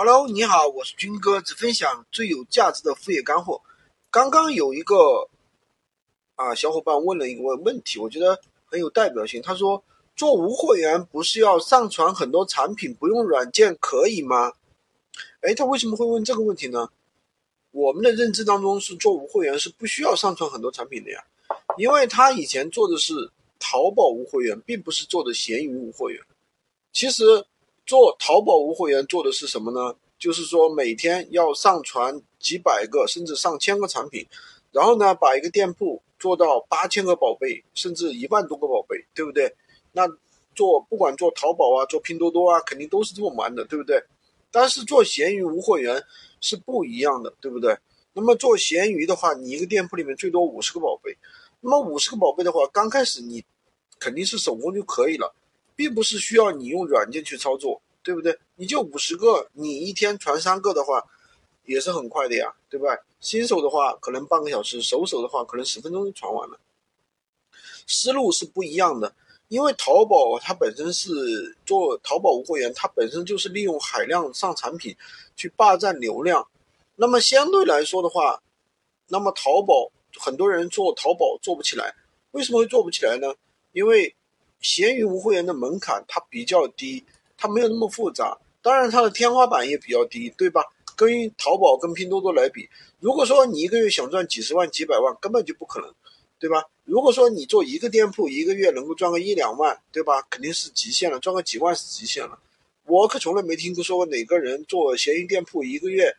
Hello，你好，我是军哥，只分享最有价值的副业干货。刚刚有一个啊小伙伴问了一个问题，我觉得很有代表性。他说做无货源不是要上传很多产品，不用软件可以吗？哎，他为什么会问这个问题呢？我们的认知当中是做无货源是不需要上传很多产品的呀，因为他以前做的是淘宝无货源，并不是做的闲鱼无货源。其实。做淘宝无货源做的是什么呢？就是说每天要上传几百个甚至上千个产品，然后呢把一个店铺做到八千个宝贝甚至一万多个宝贝，对不对？那做不管做淘宝啊，做拼多多啊，肯定都是这么玩的，对不对？但是做闲鱼无货源是不一样的，对不对？那么做闲鱼的话，你一个店铺里面最多五十个宝贝，那么五十个宝贝的话，刚开始你肯定是手工就可以了。并不是需要你用软件去操作，对不对？你就五十个，你一天传三个的话，也是很快的呀，对吧？新手的话可能半个小时，熟手的话可能十分钟就传完了。思路是不一样的，因为淘宝它本身是做淘宝无货源，它本身就是利用海量上产品去霸占流量。那么相对来说的话，那么淘宝很多人做淘宝做不起来，为什么会做不起来呢？因为闲鱼无会员的门槛它比较低，它没有那么复杂，当然它的天花板也比较低，对吧？跟淘宝跟拼多多来比，如果说你一个月想赚几十万几百万，根本就不可能，对吧？如果说你做一个店铺，一个月能够赚个一两万，对吧？肯定是极限了，赚个几万是极限了。我可从来没听过说哪个人做闲鱼店铺一个月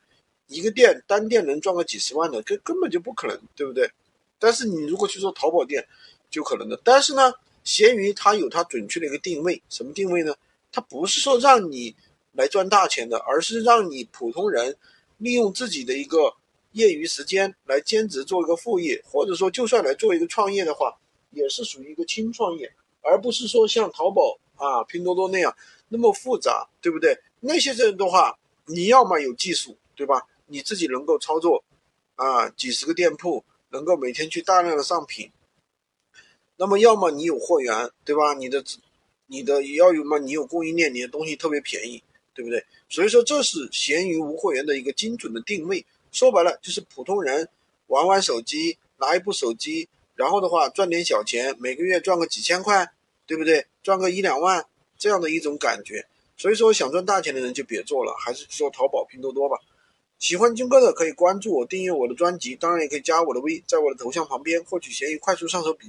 一个店单店能赚个几十万的，根根本就不可能，对不对？但是你如果去做淘宝店，就可能的。但是呢？闲鱼它有它准确的一个定位，什么定位呢？它不是说让你来赚大钱的，而是让你普通人利用自己的一个业余时间来兼职做一个副业，或者说就算来做一个创业的话，也是属于一个轻创业，而不是说像淘宝啊、拼多多那样那么复杂，对不对？那些人的话，你要么有技术，对吧？你自己能够操作啊，几十个店铺，能够每天去大量的上品。那么，要么你有货源，对吧？你的，你的也要有嘛？你有供应链，你的东西特别便宜，对不对？所以说，这是闲鱼无货源的一个精准的定位。说白了，就是普通人玩玩手机，拿一部手机，然后的话赚点小钱，每个月赚个几千块，对不对？赚个一两万这样的一种感觉。所以说，想赚大钱的人就别做了，还是做淘宝、拼多多吧。喜欢军哥的可以关注我，订阅我的专辑，当然也可以加我的微，在我的头像旁边获取闲鱼快速上手笔记。